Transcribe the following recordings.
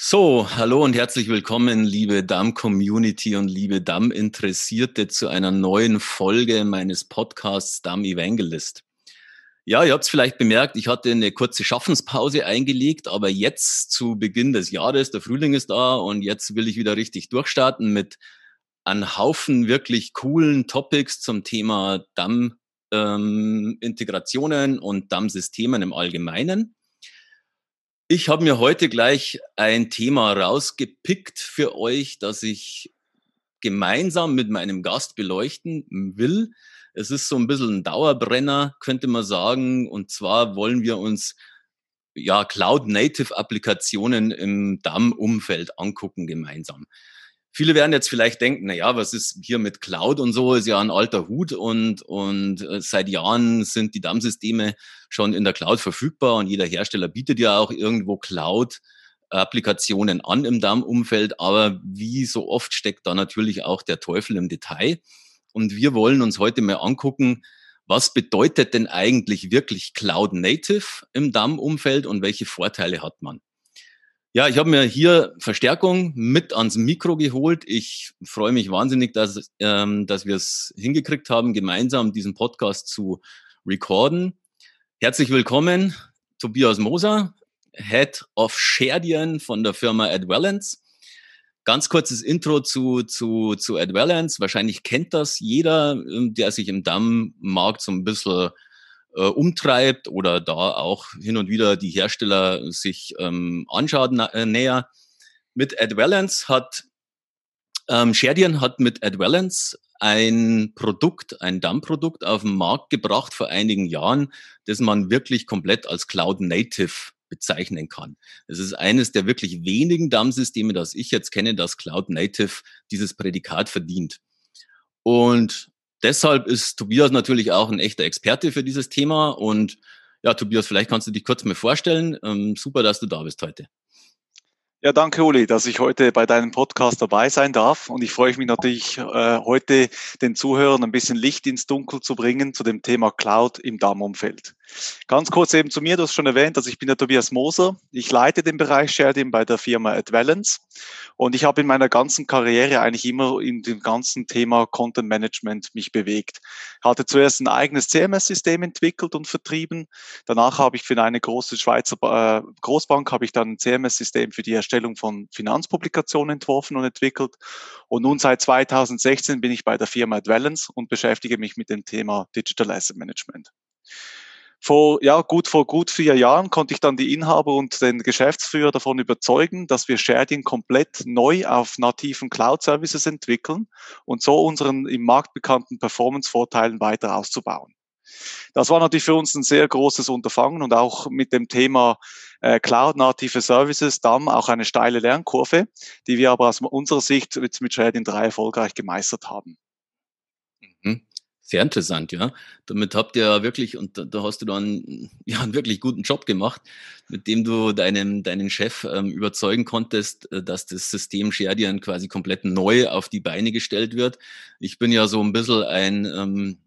So, hallo und herzlich willkommen, liebe Damm-Community und liebe Damm-Interessierte zu einer neuen Folge meines Podcasts Damm Evangelist. Ja, ihr habt es vielleicht bemerkt, ich hatte eine kurze Schaffenspause eingelegt, aber jetzt zu Beginn des Jahres, der Frühling ist da und jetzt will ich wieder richtig durchstarten mit einem Haufen wirklich coolen Topics zum Thema Damm-Integrationen ähm, und Damm-Systemen im Allgemeinen. Ich habe mir heute gleich ein Thema rausgepickt für euch, das ich gemeinsam mit meinem Gast beleuchten will. Es ist so ein bisschen ein Dauerbrenner, könnte man sagen. Und zwar wollen wir uns ja Cloud-Native-Applikationen im DAM-Umfeld angucken gemeinsam. Viele werden jetzt vielleicht denken, na ja, was ist hier mit Cloud und so, ist ja ein alter Hut und, und äh, seit Jahren sind die DAM-Systeme schon in der Cloud verfügbar und jeder Hersteller bietet ja auch irgendwo Cloud. Applikationen an im DAM-Umfeld, aber wie so oft steckt da natürlich auch der Teufel im Detail. Und wir wollen uns heute mal angucken, was bedeutet denn eigentlich wirklich Cloud Native im DAM-Umfeld und welche Vorteile hat man? Ja, ich habe mir hier Verstärkung mit ans Mikro geholt. Ich freue mich wahnsinnig, dass, ähm, dass wir es hingekriegt haben, gemeinsam diesen Podcast zu recorden. Herzlich willkommen, Tobias Moser, Head of Sherdian von der Firma AdValence. Ganz kurzes Intro zu, zu, zu AdValence. Wahrscheinlich kennt das jeder, ähm, der sich im Dammmarkt so ein bisschen äh, umtreibt oder da auch hin und wieder die Hersteller sich ähm, anschaut äh, näher. Mit AdValence hat ähm, Sherdian hat mit AdValence ein Produkt, ein DAM-Produkt auf den Markt gebracht vor einigen Jahren, das man wirklich komplett als Cloud Native bezeichnen kann. Es ist eines der wirklich wenigen DAM-Systeme, das ich jetzt kenne, das Cloud Native dieses Prädikat verdient. Und deshalb ist Tobias natürlich auch ein echter Experte für dieses Thema. Und ja, Tobias, vielleicht kannst du dich kurz mal vorstellen. Ähm, super, dass du da bist heute. Ja, danke Uli, dass ich heute bei deinem Podcast dabei sein darf. Und ich freue mich natürlich, äh, heute den Zuhörern ein bisschen Licht ins Dunkel zu bringen zu dem Thema Cloud im DAM-Umfeld. Ganz kurz eben zu mir, du hast schon erwähnt, also ich bin der Tobias Moser. Ich leite den Bereich Sharedim bei der Firma Advalence. Und ich habe in meiner ganzen Karriere eigentlich immer in dem ganzen Thema Content Management mich bewegt. Ich hatte zuerst ein eigenes CMS-System entwickelt und vertrieben. Danach habe ich für eine große Schweizer äh, Großbank habe ich dann ein CMS-System für die Erstellung von Finanzpublikationen entworfen und entwickelt. Und nun seit 2016 bin ich bei der Firma Advalence und beschäftige mich mit dem Thema Digital Asset Management. Vor, ja, gut, vor gut vier Jahren konnte ich dann die Inhaber und den Geschäftsführer davon überzeugen, dass wir Sharding komplett neu auf nativen Cloud-Services entwickeln und so unseren im Markt bekannten Performance-Vorteilen weiter auszubauen. Das war natürlich für uns ein sehr großes Unterfangen und auch mit dem Thema äh, Cloud-native Services, DAM, auch eine steile Lernkurve, die wir aber aus unserer Sicht jetzt mit Sharding 3 erfolgreich gemeistert haben. Mhm. Sehr interessant, ja. Damit habt ihr wirklich, und da, da hast du dann ja, einen wirklich guten Job gemacht, mit dem du deinen, deinen Chef ähm, überzeugen konntest, äh, dass das System Sherdian quasi komplett neu auf die Beine gestellt wird. Ich bin ja so ein bisschen ein, ähm,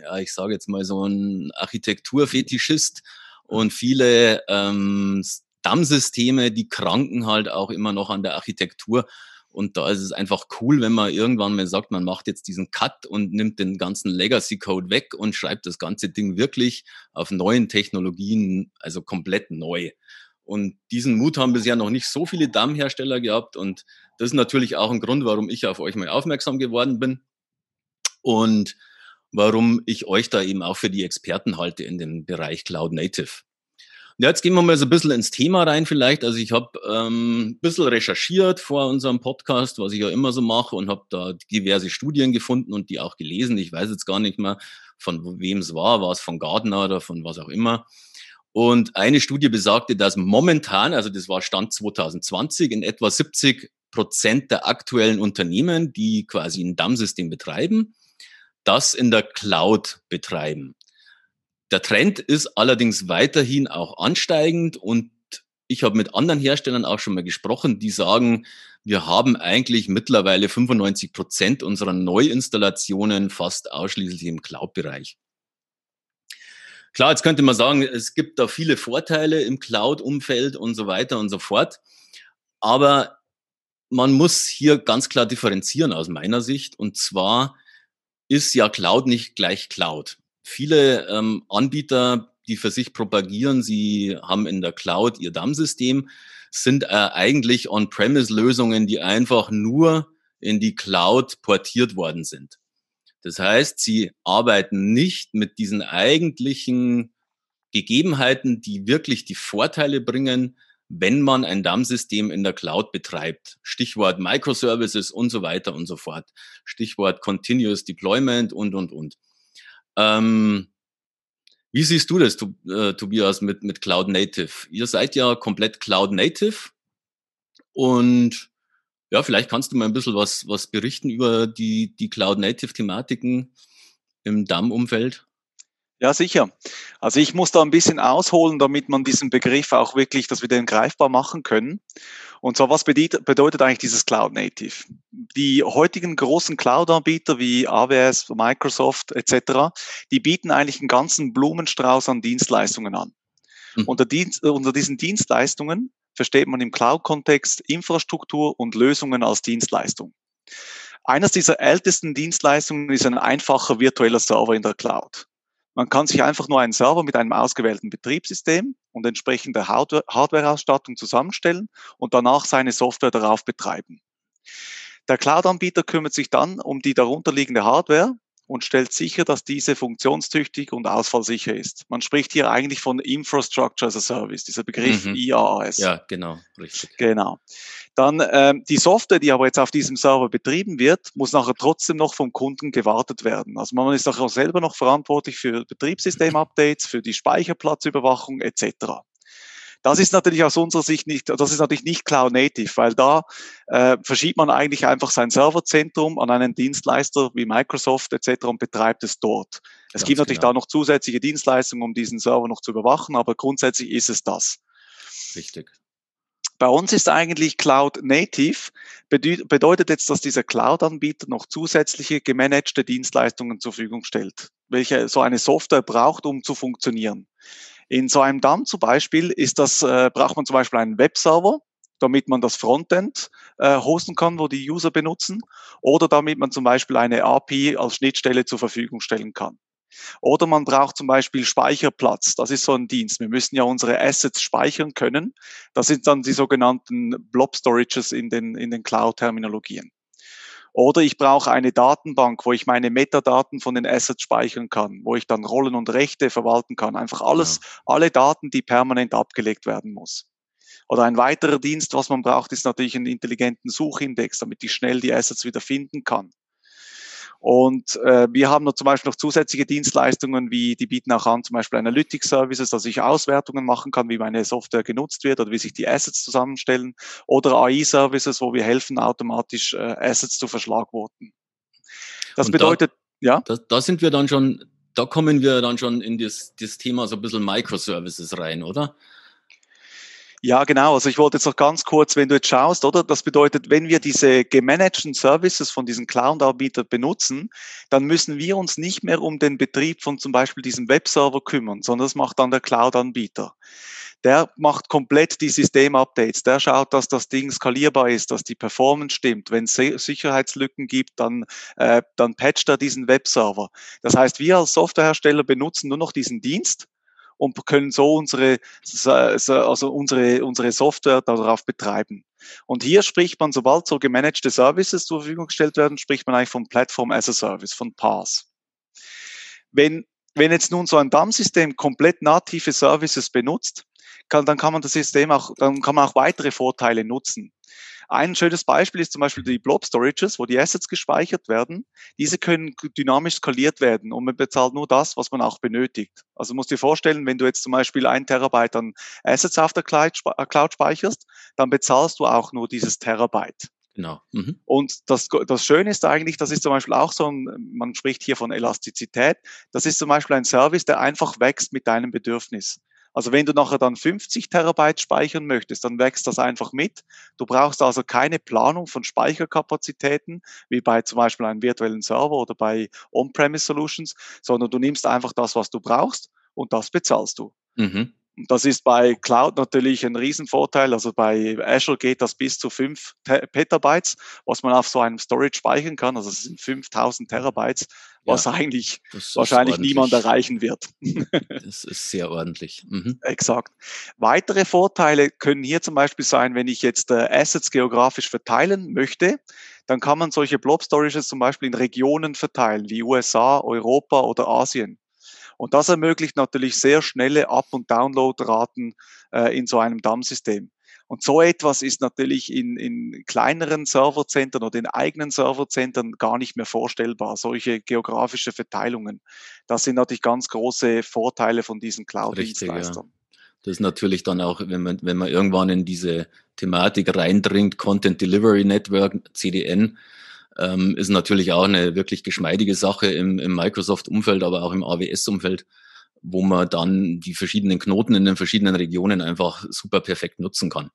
ja, ich sage jetzt mal so ein Architekturfetischist und viele ähm, Dammsysteme, die kranken halt auch immer noch an der Architektur. Und da ist es einfach cool, wenn man irgendwann mal sagt, man macht jetzt diesen Cut und nimmt den ganzen Legacy-Code weg und schreibt das ganze Ding wirklich auf neuen Technologien, also komplett neu. Und diesen Mut haben bisher noch nicht so viele Dammhersteller gehabt. Und das ist natürlich auch ein Grund, warum ich auf euch mal aufmerksam geworden bin. Und warum ich euch da eben auch für die Experten halte in dem Bereich Cloud Native. Ja, jetzt gehen wir mal so ein bisschen ins Thema rein vielleicht. Also ich habe ähm, ein bisschen recherchiert vor unserem Podcast, was ich ja immer so mache und habe da diverse Studien gefunden und die auch gelesen. Ich weiß jetzt gar nicht mehr, von wem es war, war es von Gardner oder von was auch immer. Und eine Studie besagte, dass momentan, also das war Stand 2020, in etwa 70 Prozent der aktuellen Unternehmen, die quasi ein DAM-System betreiben, das in der Cloud betreiben. Der Trend ist allerdings weiterhin auch ansteigend und ich habe mit anderen Herstellern auch schon mal gesprochen, die sagen, wir haben eigentlich mittlerweile 95 Prozent unserer Neuinstallationen fast ausschließlich im Cloud-Bereich. Klar, jetzt könnte man sagen, es gibt da viele Vorteile im Cloud-Umfeld und so weiter und so fort. Aber man muss hier ganz klar differenzieren aus meiner Sicht. Und zwar ist ja Cloud nicht gleich Cloud. Viele ähm, Anbieter, die für sich propagieren, sie haben in der Cloud ihr DAM-System, sind äh, eigentlich On-Premise-Lösungen, die einfach nur in die Cloud portiert worden sind. Das heißt, sie arbeiten nicht mit diesen eigentlichen Gegebenheiten, die wirklich die Vorteile bringen, wenn man ein DAM-System in der Cloud betreibt. Stichwort Microservices und so weiter und so fort. Stichwort Continuous Deployment und, und, und. Ähm, wie siehst du das, äh, Tobias, mit, mit Cloud Native? Ihr seid ja komplett Cloud Native und ja, vielleicht kannst du mal ein bisschen was, was berichten über die, die Cloud Native Thematiken im DAM-Umfeld. Ja, sicher. Also ich muss da ein bisschen ausholen, damit man diesen Begriff auch wirklich, dass wir den greifbar machen können. Und zwar, was bedeutet, bedeutet eigentlich dieses Cloud Native? Die heutigen großen Cloud-Anbieter wie AWS, Microsoft etc., die bieten eigentlich einen ganzen Blumenstrauß an Dienstleistungen an. Mhm. Unter, Dienst, unter diesen Dienstleistungen versteht man im Cloud-Kontext Infrastruktur und Lösungen als Dienstleistung. Eines dieser ältesten Dienstleistungen ist ein einfacher virtueller Server in der Cloud. Man kann sich einfach nur einen Server mit einem ausgewählten Betriebssystem und entsprechender Hardware-Ausstattung zusammenstellen und danach seine Software darauf betreiben. Der Cloud-Anbieter kümmert sich dann um die darunterliegende Hardware und stellt sicher, dass diese funktionstüchtig und ausfallsicher ist. Man spricht hier eigentlich von Infrastructure as a Service, dieser Begriff mhm. IaaS. Ja, genau, richtig. Genau. Dann ähm, die Software, die aber jetzt auf diesem Server betrieben wird, muss nachher trotzdem noch vom Kunden gewartet werden. Also man ist nachher selber noch verantwortlich für Betriebssystem-Updates, für die Speicherplatzüberwachung etc. Das ist natürlich aus unserer Sicht nicht, das ist natürlich nicht Cloud Native, weil da äh, verschiebt man eigentlich einfach sein Serverzentrum an einen Dienstleister wie Microsoft etc. und betreibt es dort. Es Ganz gibt natürlich genau. da noch zusätzliche Dienstleistungen, um diesen Server noch zu überwachen, aber grundsätzlich ist es das. Richtig. Bei uns ist eigentlich Cloud Native, bedeutet jetzt, dass dieser Cloud-Anbieter noch zusätzliche gemanagte Dienstleistungen zur Verfügung stellt, welche so eine Software braucht, um zu funktionieren. In so einem DAM zum Beispiel ist das, äh, braucht man zum Beispiel einen Webserver, damit man das Frontend äh, hosten kann, wo die User benutzen, oder damit man zum Beispiel eine API als Schnittstelle zur Verfügung stellen kann. Oder man braucht zum Beispiel Speicherplatz. Das ist so ein Dienst. Wir müssen ja unsere Assets speichern können. Das sind dann die sogenannten Blob Storages in den, in den Cloud-Terminologien. Oder ich brauche eine Datenbank, wo ich meine Metadaten von den Assets speichern kann, wo ich dann Rollen und Rechte verwalten kann. Einfach alles, ja. alle Daten, die permanent abgelegt werden muss. Oder ein weiterer Dienst, was man braucht, ist natürlich einen intelligenten Suchindex, damit ich schnell die Assets wieder finden kann. Und äh, wir haben noch zum Beispiel noch zusätzliche Dienstleistungen, wie die bieten auch an, zum Beispiel Analytics Services, dass ich Auswertungen machen kann, wie meine Software genutzt wird oder wie sich die Assets zusammenstellen. Oder AI Services, wo wir helfen, automatisch äh, Assets zu verschlagworten. Das Und bedeutet, da, ja. Da, da sind wir dann schon, da kommen wir dann schon in das, das Thema so ein bisschen Microservices rein, oder? Ja, genau. Also ich wollte jetzt noch ganz kurz, wenn du jetzt schaust, oder? Das bedeutet, wenn wir diese gemanagten Services von diesen Cloud-Anbietern benutzen, dann müssen wir uns nicht mehr um den Betrieb von zum Beispiel diesem Webserver kümmern, sondern das macht dann der Cloud-Anbieter. Der macht komplett die System-Updates. Der schaut, dass das Ding skalierbar ist, dass die Performance stimmt. Wenn es Sicherheitslücken gibt, dann, äh, dann patcht er diesen Webserver. Das heißt, wir als Softwarehersteller benutzen nur noch diesen Dienst und können so unsere, also unsere, unsere Software darauf betreiben. Und hier spricht man, sobald so gemanagte Services zur Verfügung gestellt werden, spricht man eigentlich von Platform as a Service, von PaaS. Wenn, wenn jetzt nun so ein DAM-System komplett native Services benutzt, kann, dann kann man das System auch, dann kann man auch weitere Vorteile nutzen. Ein schönes Beispiel ist zum Beispiel die Blob Storages, wo die Assets gespeichert werden. Diese können dynamisch skaliert werden und man bezahlt nur das, was man auch benötigt. Also musst dir vorstellen, wenn du jetzt zum Beispiel ein Terabyte an Assets auf der Cloud speicherst, dann bezahlst du auch nur dieses Terabyte. Genau. Mhm. Und das, das Schöne ist eigentlich, das ist zum Beispiel auch so ein, man spricht hier von Elastizität. Das ist zum Beispiel ein Service, der einfach wächst mit deinem Bedürfnis. Also wenn du nachher dann 50 Terabyte speichern möchtest, dann wächst das einfach mit. Du brauchst also keine Planung von Speicherkapazitäten, wie bei zum Beispiel einem virtuellen Server oder bei On-Premise Solutions, sondern du nimmst einfach das, was du brauchst und das bezahlst du. Mhm. Das ist bei Cloud natürlich ein Riesenvorteil. Also bei Azure geht das bis zu 5 Petabytes, was man auf so einem Storage speichern kann. Also es sind 5000 Terabytes, was ja, eigentlich wahrscheinlich niemand erreichen wird. das ist sehr ordentlich. Mhm. Exakt. Weitere Vorteile können hier zum Beispiel sein, wenn ich jetzt äh, Assets geografisch verteilen möchte, dann kann man solche Blob Storages zum Beispiel in Regionen verteilen, wie USA, Europa oder Asien. Und das ermöglicht natürlich sehr schnelle Up- und Downloadraten äh, in so einem DAM-System. Und so etwas ist natürlich in, in kleineren Serverzentren oder in eigenen Serverzentren gar nicht mehr vorstellbar, solche geografische Verteilungen. Das sind natürlich ganz große Vorteile von diesen Cloud-Dienstleistern. Ja. Das ist natürlich dann auch, wenn man, wenn man irgendwann in diese Thematik reindringt, Content Delivery Network, CDN, ähm, ist natürlich auch eine wirklich geschmeidige Sache im, im Microsoft-Umfeld, aber auch im AWS-Umfeld, wo man dann die verschiedenen Knoten in den verschiedenen Regionen einfach super perfekt nutzen kann.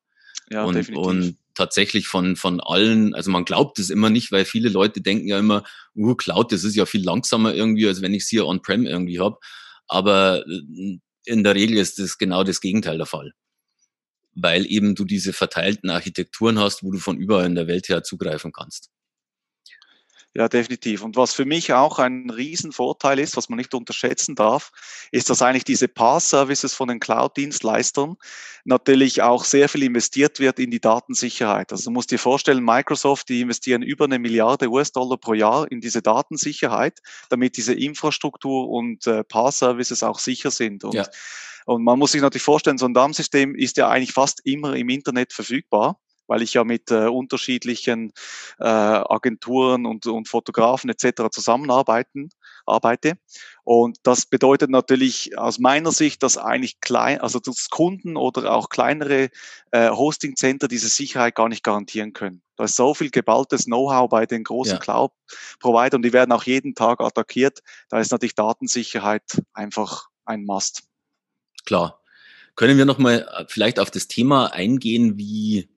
Ja, und, definitiv. und tatsächlich von, von allen, also man glaubt es immer nicht, weil viele Leute denken ja immer, uh, Cloud, das ist ja viel langsamer irgendwie, als wenn ich es hier on-prem irgendwie habe. Aber äh, in der Regel ist das genau das Gegenteil der Fall. Weil eben du diese verteilten Architekturen hast, wo du von überall in der Welt her zugreifen kannst. Ja, definitiv. Und was für mich auch ein Riesenvorteil ist, was man nicht unterschätzen darf, ist, dass eigentlich diese Pass-Services von den Cloud-Dienstleistern natürlich auch sehr viel investiert wird in die Datensicherheit. Also du musst dir vorstellen, Microsoft, die investieren über eine Milliarde US-Dollar pro Jahr in diese Datensicherheit, damit diese Infrastruktur und äh, Pass-Services auch sicher sind. Und, ja. und man muss sich natürlich vorstellen, so ein DAM-System ist ja eigentlich fast immer im Internet verfügbar weil ich ja mit äh, unterschiedlichen äh, Agenturen und, und Fotografen etc. zusammenarbeiten arbeite. Und das bedeutet natürlich aus meiner Sicht, dass eigentlich klein, also dass Kunden oder auch kleinere äh, Hosting-Center diese Sicherheit gar nicht garantieren können. Da ist so viel geballtes Know-how bei den großen ja. Cloud-Providern, die werden auch jeden Tag attackiert. Da ist natürlich Datensicherheit einfach ein Must. Klar. Können wir nochmal äh, vielleicht auf das Thema eingehen, wie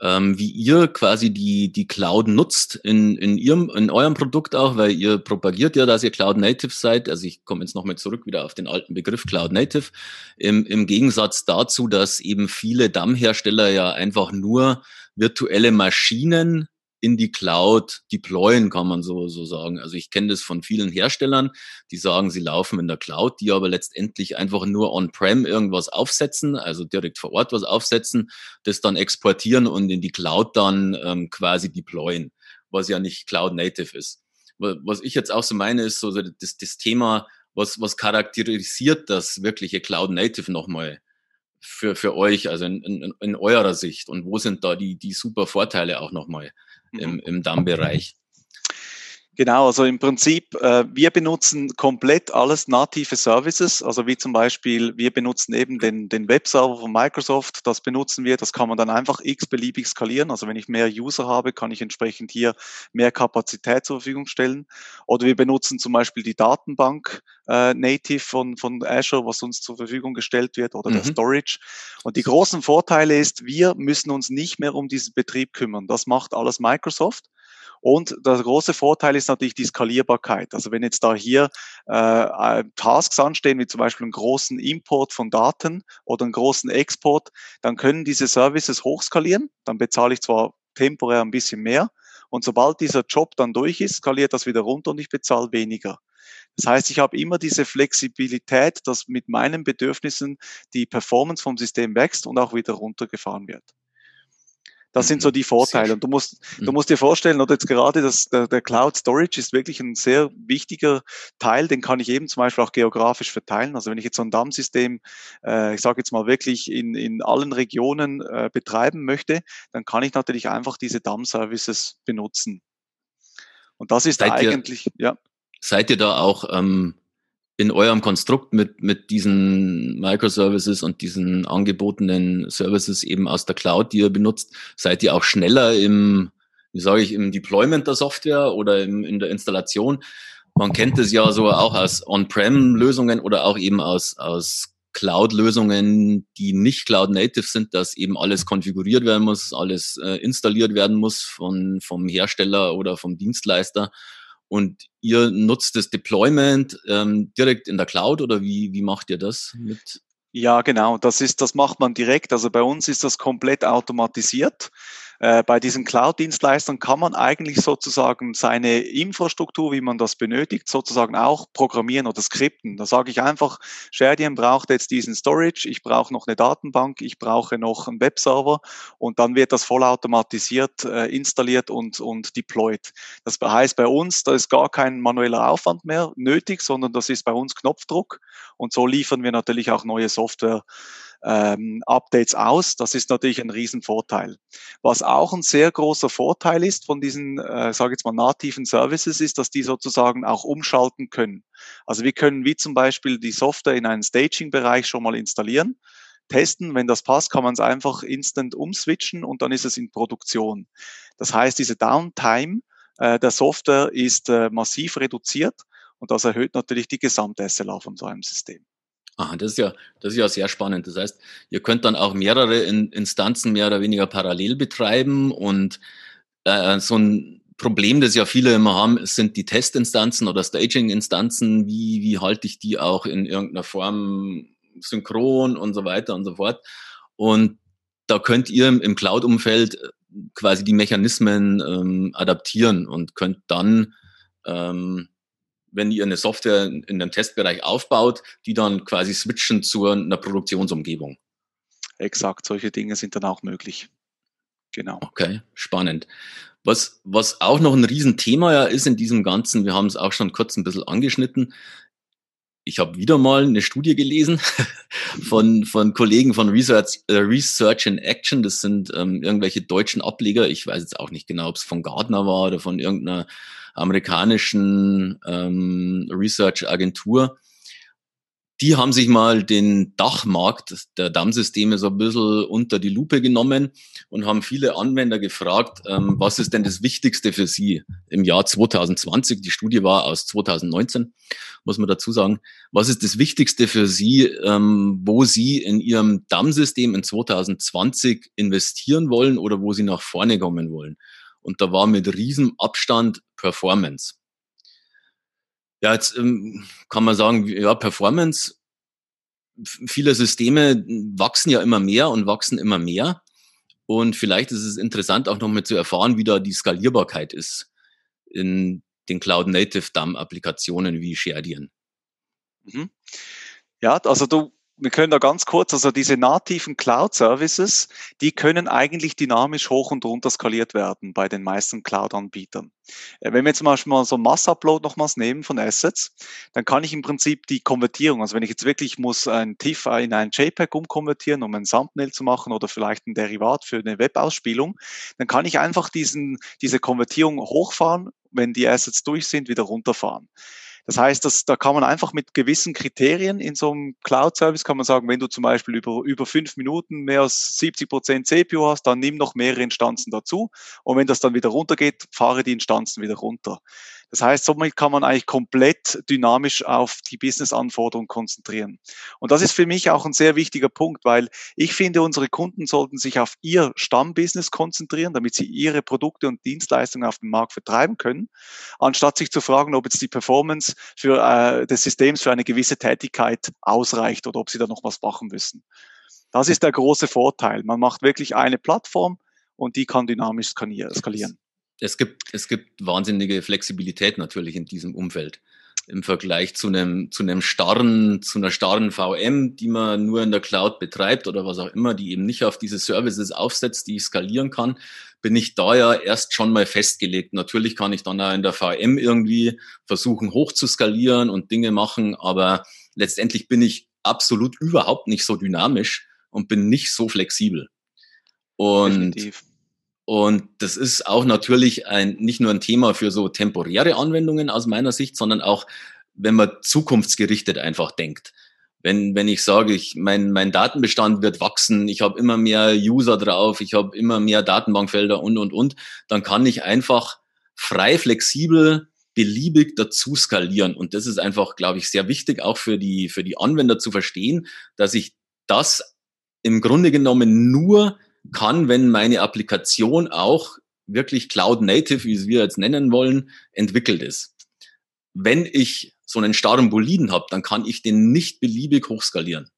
ähm, wie ihr quasi die, die Cloud nutzt in, in, ihrem, in eurem Produkt auch, weil ihr propagiert ja, dass ihr Cloud Native seid. Also ich komme jetzt nochmal zurück wieder auf den alten Begriff Cloud Native. Im, Im Gegensatz dazu, dass eben viele DAM-Hersteller ja einfach nur virtuelle Maschinen in die Cloud deployen, kann man so, so sagen. Also ich kenne das von vielen Herstellern, die sagen, sie laufen in der Cloud, die aber letztendlich einfach nur on-prem irgendwas aufsetzen, also direkt vor Ort was aufsetzen, das dann exportieren und in die Cloud dann ähm, quasi deployen, was ja nicht Cloud Native ist. Was ich jetzt auch so meine, ist so das, das Thema, was, was charakterisiert das wirkliche Cloud Native nochmal für, für euch, also in, in, in eurer Sicht und wo sind da die, die super Vorteile auch nochmal? Im, mhm. im DAM-Bereich. Genau, also im Prinzip, äh, wir benutzen komplett alles native Services, also wie zum Beispiel, wir benutzen eben den, den Webserver von Microsoft, das benutzen wir, das kann man dann einfach x-beliebig skalieren, also wenn ich mehr User habe, kann ich entsprechend hier mehr Kapazität zur Verfügung stellen. Oder wir benutzen zum Beispiel die Datenbank äh, native von, von Azure, was uns zur Verfügung gestellt wird, oder mhm. der Storage. Und die großen Vorteile ist, wir müssen uns nicht mehr um diesen Betrieb kümmern. Das macht alles Microsoft. Und der große Vorteil ist natürlich die Skalierbarkeit. Also wenn jetzt da hier äh, Tasks anstehen, wie zum Beispiel einen großen Import von Daten oder einen großen Export, dann können diese Services hochskalieren. Dann bezahle ich zwar temporär ein bisschen mehr. Und sobald dieser Job dann durch ist, skaliert das wieder runter und ich bezahle weniger. Das heißt, ich habe immer diese Flexibilität, dass mit meinen Bedürfnissen die Performance vom System wächst und auch wieder runtergefahren wird. Das sind so die Vorteile. Und du musst, du mhm. musst dir vorstellen, oder jetzt gerade das, der, der Cloud Storage ist wirklich ein sehr wichtiger Teil, den kann ich eben zum Beispiel auch geografisch verteilen. Also wenn ich jetzt so ein DAM-System, äh, ich sage jetzt mal wirklich in, in allen Regionen äh, betreiben möchte, dann kann ich natürlich einfach diese DAM-Services benutzen. Und das ist seid eigentlich, ihr, ja. Seid ihr da auch ähm, in eurem Konstrukt mit, mit diesen Microservices und diesen angebotenen Services eben aus der Cloud, die ihr benutzt, seid ihr auch schneller im, wie sage ich, im Deployment der Software oder im, in der Installation? Man kennt es ja so auch aus On-Prem-Lösungen oder auch eben aus, aus Cloud-Lösungen, die nicht Cloud-Native sind, dass eben alles konfiguriert werden muss, alles äh, installiert werden muss von, vom Hersteller oder vom Dienstleister. Und ihr nutzt das Deployment ähm, direkt in der Cloud oder wie, wie macht ihr das mit? Ja, genau. Das ist, das macht man direkt. Also bei uns ist das komplett automatisiert. Äh, bei diesen Cloud-Dienstleistern kann man eigentlich sozusagen seine Infrastruktur, wie man das benötigt, sozusagen auch programmieren oder skripten. Da sage ich einfach, Shardien braucht jetzt diesen Storage, ich brauche noch eine Datenbank, ich brauche noch einen Webserver und dann wird das vollautomatisiert äh, installiert und, und deployed. Das heißt bei uns, da ist gar kein manueller Aufwand mehr nötig, sondern das ist bei uns Knopfdruck und so liefern wir natürlich auch neue Software ähm, Updates aus. Das ist natürlich ein Riesenvorteil. Was auch ein sehr großer Vorteil ist von diesen, äh, sage jetzt mal, nativen Services, ist, dass die sozusagen auch umschalten können. Also wir können wie zum Beispiel die Software in einen Staging-Bereich schon mal installieren testen. Wenn das passt, kann man es einfach instant umswitchen und dann ist es in Produktion. Das heißt, diese Downtime äh, der Software ist äh, massiv reduziert und das erhöht natürlich die gesamte SLA von so einem System. Aha, das ist ja, das ist ja sehr spannend. Das heißt, ihr könnt dann auch mehrere in Instanzen mehr oder weniger parallel betreiben und äh, so ein Problem, das ja viele immer haben, sind die Testinstanzen oder Staging-Instanzen. Wie, wie halte ich die auch in irgendeiner Form synchron und so weiter und so fort. Und da könnt ihr im Cloud-Umfeld quasi die Mechanismen ähm, adaptieren und könnt dann ähm, wenn ihr eine Software in dem Testbereich aufbaut, die dann quasi switchen zu einer Produktionsumgebung. Exakt, solche Dinge sind dann auch möglich. Genau. Okay, spannend. Was, was auch noch ein Riesenthema ja ist in diesem Ganzen, wir haben es auch schon kurz ein bisschen angeschnitten. Ich habe wieder mal eine Studie gelesen von, von Kollegen von Research, äh, Research in Action. Das sind ähm, irgendwelche deutschen Ableger. Ich weiß jetzt auch nicht genau, ob es von Gardner war oder von irgendeiner amerikanischen ähm, Research-Agentur. Die haben sich mal den Dachmarkt der Dammsysteme so ein bisschen unter die Lupe genommen und haben viele Anwender gefragt, ähm, was ist denn das Wichtigste für sie im Jahr 2020? Die Studie war aus 2019, muss man dazu sagen. Was ist das Wichtigste für sie, ähm, wo sie in ihrem Dammsystem in 2020 investieren wollen oder wo sie nach vorne kommen wollen? Und da war mit riesem Abstand Performance. Ja, jetzt ähm, kann man sagen, ja, Performance, viele Systeme wachsen ja immer mehr und wachsen immer mehr. Und vielleicht ist es interessant auch noch mal zu erfahren, wie da die Skalierbarkeit ist in den Cloud-Native DAM-Applikationen wie Shardien. Mhm. Ja, also du wir können da ganz kurz, also diese nativen Cloud-Services, die können eigentlich dynamisch hoch und runter skaliert werden bei den meisten Cloud-Anbietern. Äh, wenn wir jetzt mal so Mass-Upload nochmals nehmen von Assets, dann kann ich im Prinzip die Konvertierung, also wenn ich jetzt wirklich muss ein TIFF in ein JPEG umkonvertieren, um ein Thumbnail zu machen oder vielleicht ein Derivat für eine Webausspielung, dann kann ich einfach diesen, diese Konvertierung hochfahren, wenn die Assets durch sind, wieder runterfahren. Das heißt, dass, da kann man einfach mit gewissen Kriterien in so einem Cloud-Service kann man sagen, wenn du zum Beispiel über, über fünf Minuten mehr als 70 Prozent CPU hast, dann nimm noch mehrere Instanzen dazu. Und wenn das dann wieder runtergeht, fahre die Instanzen wieder runter. Das heißt, somit kann man eigentlich komplett dynamisch auf die Business-Anforderungen konzentrieren. Und das ist für mich auch ein sehr wichtiger Punkt, weil ich finde, unsere Kunden sollten sich auf ihr Stammbusiness konzentrieren, damit sie ihre Produkte und Dienstleistungen auf dem Markt vertreiben können, anstatt sich zu fragen, ob jetzt die Performance für, äh, des Systems für eine gewisse Tätigkeit ausreicht oder ob sie da noch was machen müssen. Das ist der große Vorteil. Man macht wirklich eine Plattform und die kann dynamisch skalieren es gibt, es gibt wahnsinnige Flexibilität natürlich in diesem Umfeld im Vergleich zu einem, zu einem starren, zu einer starren VM, die man nur in der Cloud betreibt oder was auch immer, die eben nicht auf diese Services aufsetzt, die ich skalieren kann, bin ich da ja erst schon mal festgelegt. Natürlich kann ich dann auch in der VM irgendwie versuchen, hoch zu skalieren und Dinge machen, aber letztendlich bin ich absolut überhaupt nicht so dynamisch und bin nicht so flexibel. Und Definitiv. Und das ist auch natürlich ein, nicht nur ein Thema für so temporäre Anwendungen aus meiner Sicht, sondern auch, wenn man zukunftsgerichtet einfach denkt. Wenn, wenn ich sage, ich, mein, mein Datenbestand wird wachsen, ich habe immer mehr User drauf, ich habe immer mehr Datenbankfelder und, und, und, dann kann ich einfach frei, flexibel, beliebig dazu skalieren. Und das ist einfach, glaube ich, sehr wichtig, auch für die, für die Anwender zu verstehen, dass ich das im Grunde genommen nur kann, wenn meine Applikation auch wirklich Cloud Native, wie wir jetzt nennen wollen, entwickelt ist. Wenn ich so einen starren Boliden habe, dann kann ich den nicht beliebig hochskalieren.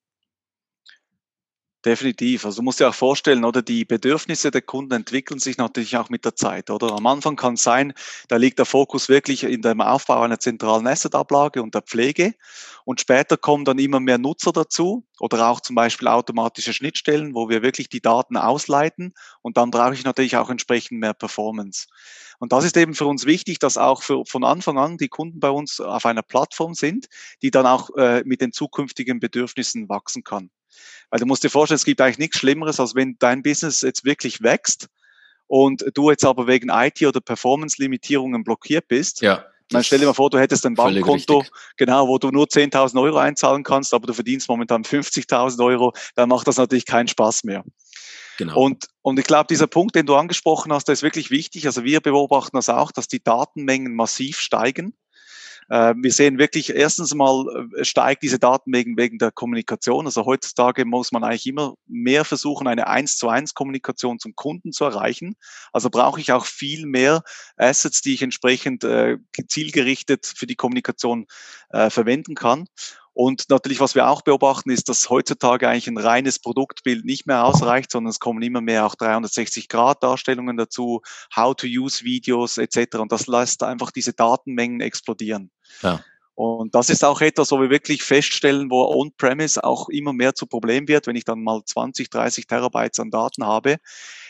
Definitiv. Also du musst dir auch vorstellen, oder die Bedürfnisse der Kunden entwickeln sich natürlich auch mit der Zeit, oder? Am Anfang kann es sein, da liegt der Fokus wirklich in dem Aufbau einer zentralen Assetablage und der Pflege. Und später kommen dann immer mehr Nutzer dazu oder auch zum Beispiel automatische Schnittstellen, wo wir wirklich die Daten ausleiten. Und dann brauche ich natürlich auch entsprechend mehr Performance. Und das ist eben für uns wichtig, dass auch für, von Anfang an die Kunden bei uns auf einer Plattform sind, die dann auch äh, mit den zukünftigen Bedürfnissen wachsen kann. Weil du musst dir vorstellen, es gibt eigentlich nichts Schlimmeres, als wenn dein Business jetzt wirklich wächst und du jetzt aber wegen IT oder Performance-Limitierungen blockiert bist. Ja. Dann stell dir mal vor, du hättest ein Bankkonto, genau, wo du nur 10.000 Euro einzahlen kannst, aber du verdienst momentan 50.000 Euro, dann macht das natürlich keinen Spaß mehr. Genau. Und, und ich glaube, dieser Punkt, den du angesprochen hast, der ist wirklich wichtig. Also wir beobachten das auch, dass die Datenmengen massiv steigen. Äh, wir sehen wirklich, erstens mal äh, steigt diese Datenmengen wegen der Kommunikation. Also heutzutage muss man eigentlich immer mehr versuchen, eine eins zu eins Kommunikation zum Kunden zu erreichen. Also brauche ich auch viel mehr Assets, die ich entsprechend äh, zielgerichtet für die Kommunikation äh, verwenden kann. Und natürlich, was wir auch beobachten, ist, dass heutzutage eigentlich ein reines Produktbild nicht mehr ausreicht, sondern es kommen immer mehr auch 360-Grad-Darstellungen dazu, How-to-Use-Videos etc. Und das lässt einfach diese Datenmengen explodieren. Ja. Und das ist auch etwas, wo wir wirklich feststellen, wo On-Premise auch immer mehr zu Problem wird. Wenn ich dann mal 20, 30 Terabytes an Daten habe,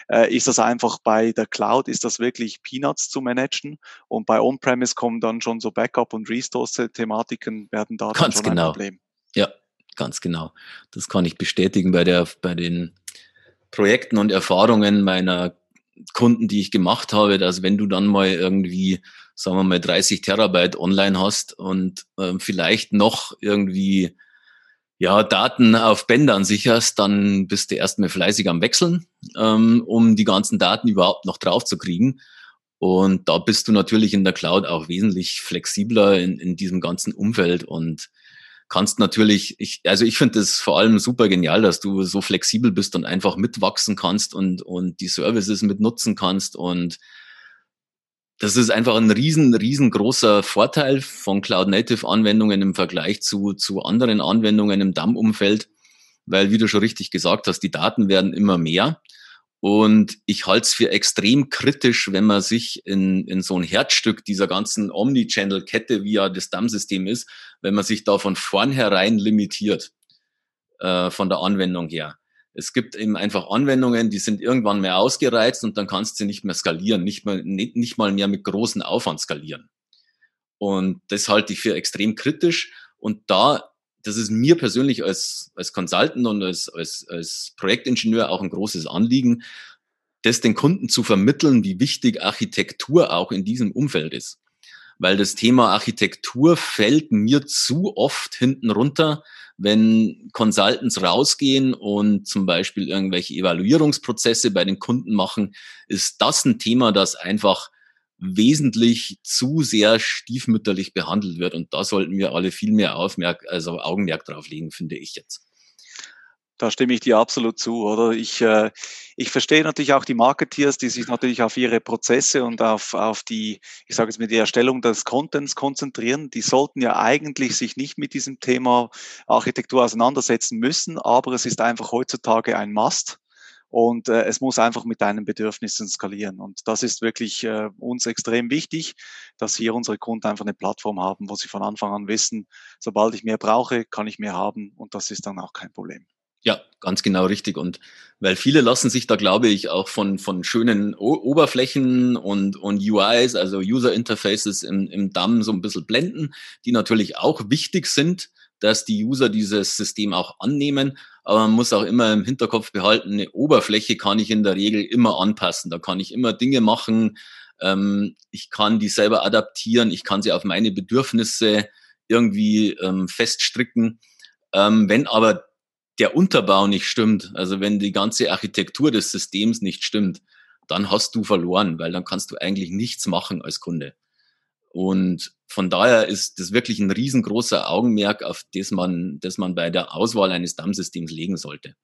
äh, ist das einfach bei der Cloud, ist das wirklich Peanuts zu managen. Und bei On-Premise kommen dann schon so Backup- und Restore-Thematiken, werden da ganz schon genau. ein Problem. Ja, ganz genau. Das kann ich bestätigen bei, der, bei den Projekten und Erfahrungen meiner Kunden, die ich gemacht habe, dass wenn du dann mal irgendwie, sagen wir mal, 30 Terabyte online hast und äh, vielleicht noch irgendwie ja, Daten auf Bändern sicherst, dann bist du erstmal fleißig am Wechseln, ähm, um die ganzen Daten überhaupt noch drauf zu kriegen. Und da bist du natürlich in der Cloud auch wesentlich flexibler in, in diesem ganzen Umfeld und kannst natürlich, ich, also ich finde das vor allem super genial, dass du so flexibel bist und einfach mitwachsen kannst und, und die Services mitnutzen kannst und das ist einfach ein riesen, riesengroßer Vorteil von Cloud-Native-Anwendungen im Vergleich zu, zu anderen Anwendungen im DAM-Umfeld, weil, wie du schon richtig gesagt hast, die Daten werden immer mehr. Und ich halte es für extrem kritisch, wenn man sich in, in so ein Herzstück dieser ganzen Omnichannel-Kette, wie ja das DAM-System ist, wenn man sich da von vornherein limitiert, äh, von der Anwendung her. Es gibt eben einfach Anwendungen, die sind irgendwann mehr ausgereizt und dann kannst du sie nicht mehr skalieren, nicht mal, nicht, nicht mal mehr mit großen Aufwand skalieren. Und das halte ich für extrem kritisch. Und da, das ist mir persönlich als, als Consultant und als, als, als Projektingenieur auch ein großes Anliegen, das den Kunden zu vermitteln, wie wichtig Architektur auch in diesem Umfeld ist. Weil das Thema Architektur fällt mir zu oft hinten runter, wenn Consultants rausgehen und zum Beispiel irgendwelche Evaluierungsprozesse bei den Kunden machen, ist das ein Thema, das einfach wesentlich zu sehr stiefmütterlich behandelt wird. Und da sollten wir alle viel mehr Aufmerk also Augenmerk drauf legen, finde ich jetzt. Da stimme ich dir absolut zu, oder? Ich, äh, ich verstehe natürlich auch die Marketeers, die sich natürlich auf ihre Prozesse und auf, auf die, ich sage jetzt mit die Erstellung des Contents konzentrieren. Die sollten ja eigentlich sich nicht mit diesem Thema Architektur auseinandersetzen müssen, aber es ist einfach heutzutage ein Must. Und äh, es muss einfach mit deinen Bedürfnissen skalieren. Und das ist wirklich äh, uns extrem wichtig, dass hier unsere Kunden einfach eine Plattform haben, wo sie von Anfang an wissen, sobald ich mehr brauche, kann ich mehr haben. Und das ist dann auch kein Problem. Ja, ganz genau richtig. Und weil viele lassen sich da, glaube ich, auch von, von schönen o Oberflächen und, und UIs, also User Interfaces im, im DAM so ein bisschen blenden, die natürlich auch wichtig sind, dass die User dieses System auch annehmen. Aber man muss auch immer im Hinterkopf behalten, eine Oberfläche kann ich in der Regel immer anpassen. Da kann ich immer Dinge machen. Ähm, ich kann die selber adaptieren. Ich kann sie auf meine Bedürfnisse irgendwie ähm, feststricken. Ähm, wenn aber der Unterbau nicht stimmt, also wenn die ganze Architektur des Systems nicht stimmt, dann hast du verloren, weil dann kannst du eigentlich nichts machen als Kunde. Und von daher ist das wirklich ein riesengroßer Augenmerk, auf das man, das man bei der Auswahl eines DAM-Systems legen sollte.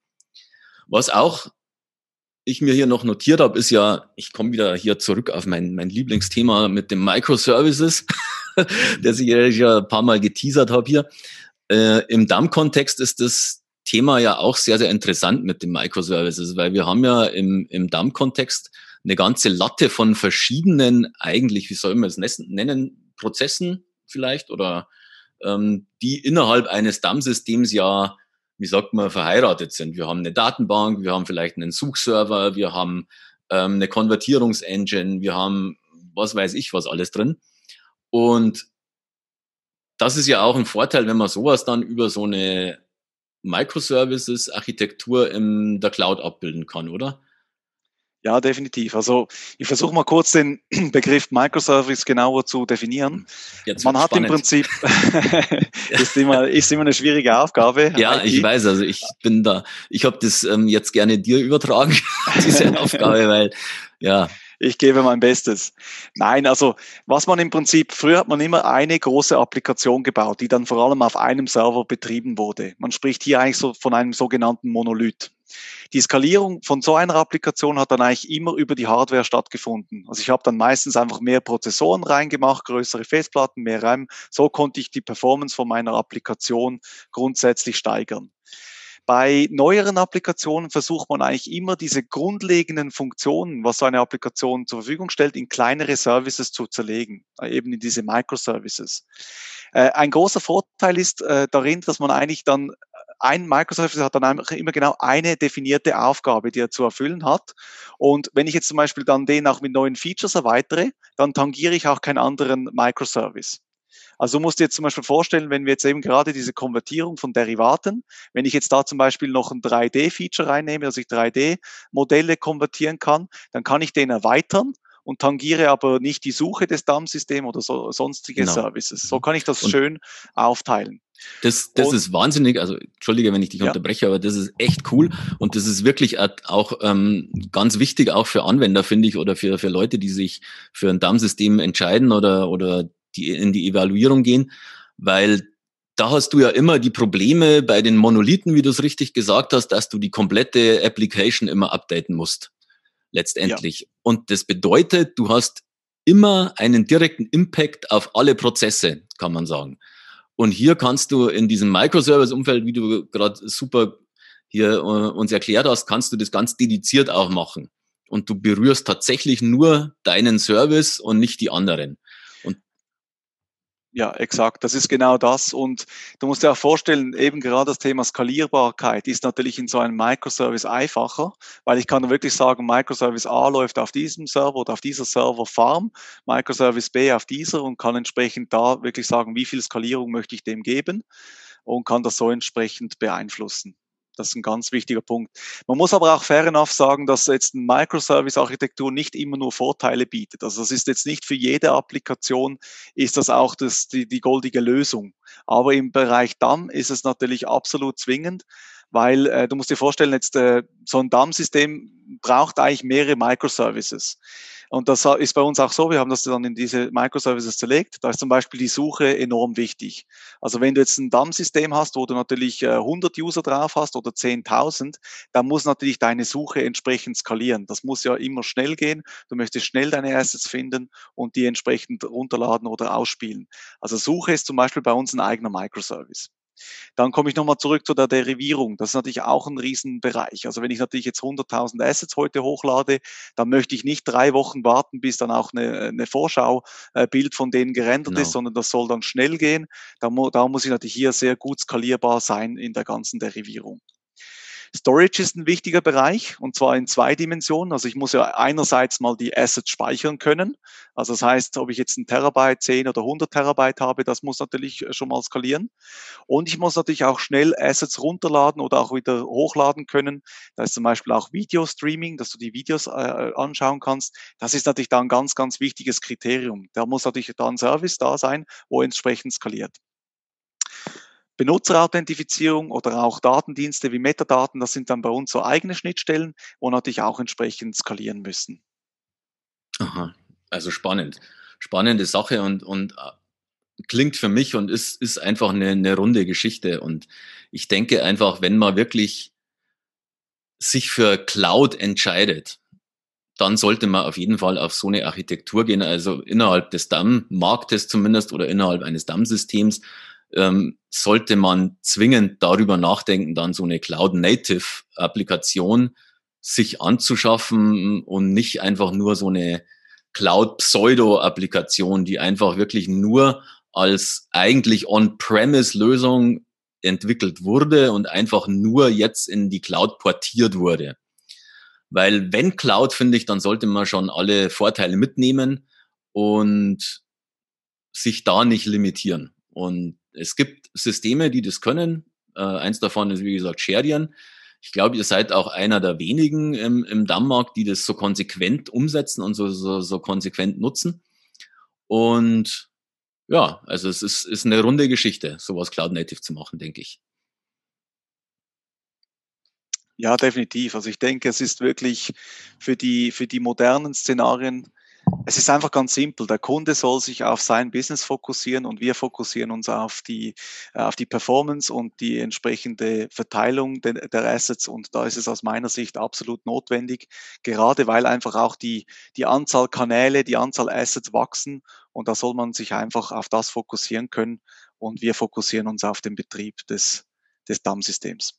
Was auch ich mir hier noch notiert habe, ist ja, ich komme wieder hier zurück auf mein, mein Lieblingsthema mit dem Microservices, das ich ja ein paar Mal geteasert habe hier. Äh, Im DAM-Kontext ist das Thema ja auch sehr, sehr interessant mit den Microservices, weil wir haben ja im, im DAM-Kontext eine ganze Latte von verschiedenen, eigentlich, wie soll man es nennen, Prozessen vielleicht oder ähm, die innerhalb eines DAM-Systems ja, wie sagt man, verheiratet sind. Wir haben eine Datenbank, wir haben vielleicht einen Suchserver, wir haben ähm, eine Konvertierungsengine, wir haben was weiß ich was alles drin. Und das ist ja auch ein Vorteil, wenn man sowas dann über so eine Microservices-Architektur in der Cloud abbilden kann, oder? Ja, definitiv. Also ich versuche mal kurz den Begriff Microservice genauer zu definieren. Jetzt Man hat spannend. im Prinzip, ist, immer, ist immer eine schwierige Aufgabe. Ja, ich weiß, also ich bin da, ich habe das ähm, jetzt gerne dir übertragen, diese Aufgabe, weil ja, ich gebe mein Bestes. Nein, also was man im Prinzip, früher hat man immer eine große Applikation gebaut, die dann vor allem auf einem Server betrieben wurde. Man spricht hier eigentlich so von einem sogenannten Monolith. Die Skalierung von so einer Applikation hat dann eigentlich immer über die Hardware stattgefunden. Also ich habe dann meistens einfach mehr Prozessoren reingemacht, größere Festplatten, mehr RAM. So konnte ich die Performance von meiner Applikation grundsätzlich steigern. Bei neueren Applikationen versucht man eigentlich immer diese grundlegenden Funktionen, was so eine Applikation zur Verfügung stellt, in kleinere Services zu zerlegen, äh, eben in diese Microservices. Äh, ein großer Vorteil ist äh, darin, dass man eigentlich dann ein Microservice hat dann immer genau eine definierte Aufgabe, die er zu erfüllen hat. Und wenn ich jetzt zum Beispiel dann den auch mit neuen Features erweitere, dann tangiere ich auch keinen anderen Microservice. Also du musst dir jetzt zum Beispiel vorstellen, wenn wir jetzt eben gerade diese Konvertierung von Derivaten, wenn ich jetzt da zum Beispiel noch ein 3D-Feature reinnehme, dass ich 3D-Modelle konvertieren kann, dann kann ich den erweitern und tangiere aber nicht die Suche des DAM-Systems oder so, sonstige genau. Services. So kann ich das und schön aufteilen. Das, das ist wahnsinnig, also entschuldige, wenn ich dich ja. unterbreche, aber das ist echt cool und das ist wirklich auch ähm, ganz wichtig, auch für Anwender, finde ich, oder für, für Leute, die sich für ein DAM-System entscheiden oder, oder die in die Evaluierung gehen, weil da hast du ja immer die Probleme bei den Monolithen, wie du es richtig gesagt hast, dass du die komplette Application immer updaten musst, letztendlich. Ja. Und das bedeutet, du hast immer einen direkten Impact auf alle Prozesse, kann man sagen. Und hier kannst du in diesem Microservice-Umfeld, wie du gerade super hier äh, uns erklärt hast, kannst du das ganz dediziert auch machen. Und du berührst tatsächlich nur deinen Service und nicht die anderen. Ja, exakt. Das ist genau das. Und du musst dir auch vorstellen, eben gerade das Thema Skalierbarkeit ist natürlich in so einem Microservice einfacher, weil ich kann wirklich sagen, Microservice A läuft auf diesem Server oder auf dieser Serverfarm, Microservice B auf dieser und kann entsprechend da wirklich sagen, wie viel Skalierung möchte ich dem geben und kann das so entsprechend beeinflussen. Das ist ein ganz wichtiger Punkt. Man muss aber auch fair enough sagen, dass jetzt eine Microservice-Architektur nicht immer nur Vorteile bietet. Also das ist jetzt nicht für jede Applikation ist das auch das, die, die goldige Lösung. Aber im Bereich DAM ist es natürlich absolut zwingend, weil äh, du musst dir vorstellen, jetzt äh, so ein DAM-System braucht eigentlich mehrere Microservices. Und das ist bei uns auch so, wir haben das dann in diese Microservices zerlegt. Da ist zum Beispiel die Suche enorm wichtig. Also wenn du jetzt ein DAM-System hast, wo du natürlich 100 äh, User drauf hast oder 10.000, dann muss natürlich deine Suche entsprechend skalieren. Das muss ja immer schnell gehen. Du möchtest schnell deine Assets finden und die entsprechend runterladen oder ausspielen. Also Suche ist zum Beispiel bei uns ein eigener Microservice. Dann komme ich nochmal zurück zu der Derivierung. Das ist natürlich auch ein Riesenbereich. Also wenn ich natürlich jetzt 100.000 Assets heute hochlade, dann möchte ich nicht drei Wochen warten, bis dann auch eine, eine Vorschaubild von denen gerendert no. ist, genau. sondern das soll dann schnell gehen. Da, da muss ich natürlich hier sehr gut skalierbar sein in der ganzen Derivierung. Storage ist ein wichtiger Bereich und zwar in zwei Dimensionen. Also ich muss ja einerseits mal die Assets speichern können. Also das heißt, ob ich jetzt ein Terabyte, 10 oder 100 Terabyte habe, das muss natürlich schon mal skalieren. Und ich muss natürlich auch schnell Assets runterladen oder auch wieder hochladen können. Da ist zum Beispiel auch Video-Streaming, dass du die Videos äh, anschauen kannst. Das ist natürlich da ein ganz, ganz wichtiges Kriterium. Da muss natürlich da ein Service da sein, wo entsprechend skaliert. Benutzerauthentifizierung oder auch Datendienste wie Metadaten, das sind dann bei uns so eigene Schnittstellen, wo natürlich auch entsprechend skalieren müssen. Aha, also spannend. Spannende Sache und, und äh, klingt für mich und ist, ist einfach eine, eine runde Geschichte. Und ich denke einfach, wenn man wirklich sich für Cloud entscheidet, dann sollte man auf jeden Fall auf so eine Architektur gehen, also innerhalb des DAM-Marktes zumindest oder innerhalb eines DAM-Systems, ähm, sollte man zwingend darüber nachdenken, dann so eine Cloud-Native-Applikation sich anzuschaffen und nicht einfach nur so eine Cloud-Pseudo-Applikation, die einfach wirklich nur als eigentlich On-Premise-Lösung entwickelt wurde und einfach nur jetzt in die Cloud portiert wurde. Weil wenn Cloud, finde ich, dann sollte man schon alle Vorteile mitnehmen und sich da nicht limitieren. Und es gibt Systeme, die das können. Äh, eins davon ist, wie gesagt, Sherian. Ich glaube, ihr seid auch einer der wenigen im, im Dammmarkt, die das so konsequent umsetzen und so, so, so konsequent nutzen. Und ja, also es ist, ist eine runde Geschichte, sowas Cloud Native zu machen, denke ich. Ja, definitiv. Also ich denke, es ist wirklich für die, für die modernen Szenarien es ist einfach ganz simpel. Der Kunde soll sich auf sein Business fokussieren und wir fokussieren uns auf die, äh, auf die Performance und die entsprechende Verteilung der, der Assets. Und da ist es aus meiner Sicht absolut notwendig, gerade weil einfach auch die, die Anzahl Kanäle, die Anzahl Assets wachsen. Und da soll man sich einfach auf das fokussieren können. Und wir fokussieren uns auf den Betrieb des, des DAM-Systems.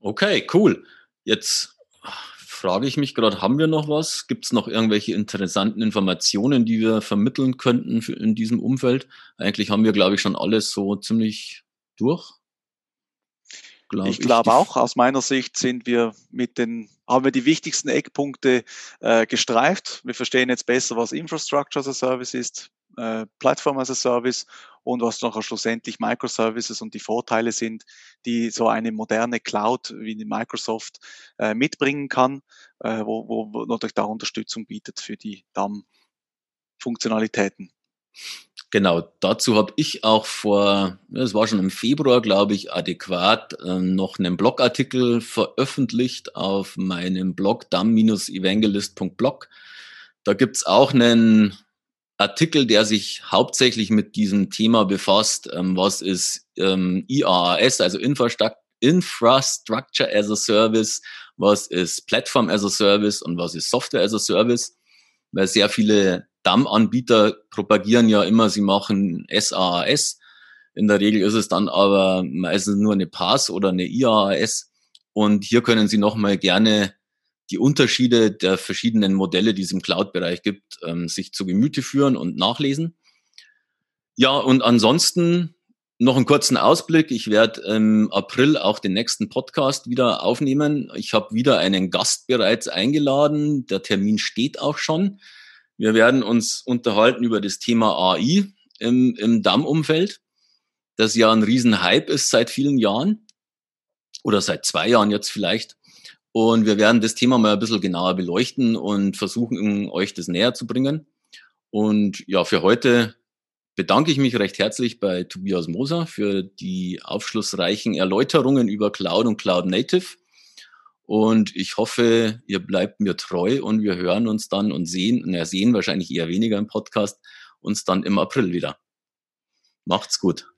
Okay, cool. Jetzt frage ich mich gerade, haben wir noch was? Gibt es noch irgendwelche interessanten Informationen, die wir vermitteln könnten in diesem Umfeld? Eigentlich haben wir, glaube ich, schon alles so ziemlich durch. Glaub ich glaube auch, aus meiner Sicht sind wir mit den, haben wir die wichtigsten Eckpunkte äh, gestreift. Wir verstehen jetzt besser, was Infrastructure as a Service ist, äh, Plattform as a Service und was nachher schlussendlich Microservices und die Vorteile sind, die so eine moderne Cloud wie die Microsoft äh, mitbringen kann, äh, wo, wo, natürlich da Unterstützung bietet für die DAM-Funktionalitäten. Genau, dazu habe ich auch vor, es war schon im Februar, glaube ich, adäquat äh, noch einen Blogartikel veröffentlicht auf meinem Blog dam-evangelist.blog. Da gibt's auch einen Artikel, der sich hauptsächlich mit diesem Thema befasst. Ähm, was ist ähm, IaaS, also Infrastructure, Infrastructure as a Service, was ist Platform as a Service und was ist Software as a Service? Weil sehr viele DAM-Anbieter propagieren ja immer, sie machen SaaS. In der Regel ist es dann aber meistens nur eine PaaS oder eine IaaS. Und hier können Sie nochmal gerne die Unterschiede der verschiedenen Modelle, die es im Cloud-Bereich gibt, ähm, sich zu Gemüte führen und nachlesen. Ja, und ansonsten noch einen kurzen Ausblick. Ich werde im April auch den nächsten Podcast wieder aufnehmen. Ich habe wieder einen Gast bereits eingeladen. Der Termin steht auch schon. Wir werden uns unterhalten über das Thema AI im, im DAM-Umfeld, das ja ein Riesenhype ist seit vielen Jahren oder seit zwei Jahren jetzt vielleicht. Und wir werden das Thema mal ein bisschen genauer beleuchten und versuchen, euch das näher zu bringen. Und ja, für heute bedanke ich mich recht herzlich bei Tobias Moser für die aufschlussreichen Erläuterungen über Cloud und Cloud Native. Und ich hoffe, ihr bleibt mir treu und wir hören uns dann und sehen, na, sehen wahrscheinlich eher weniger im Podcast, uns dann im April wieder. Macht's gut.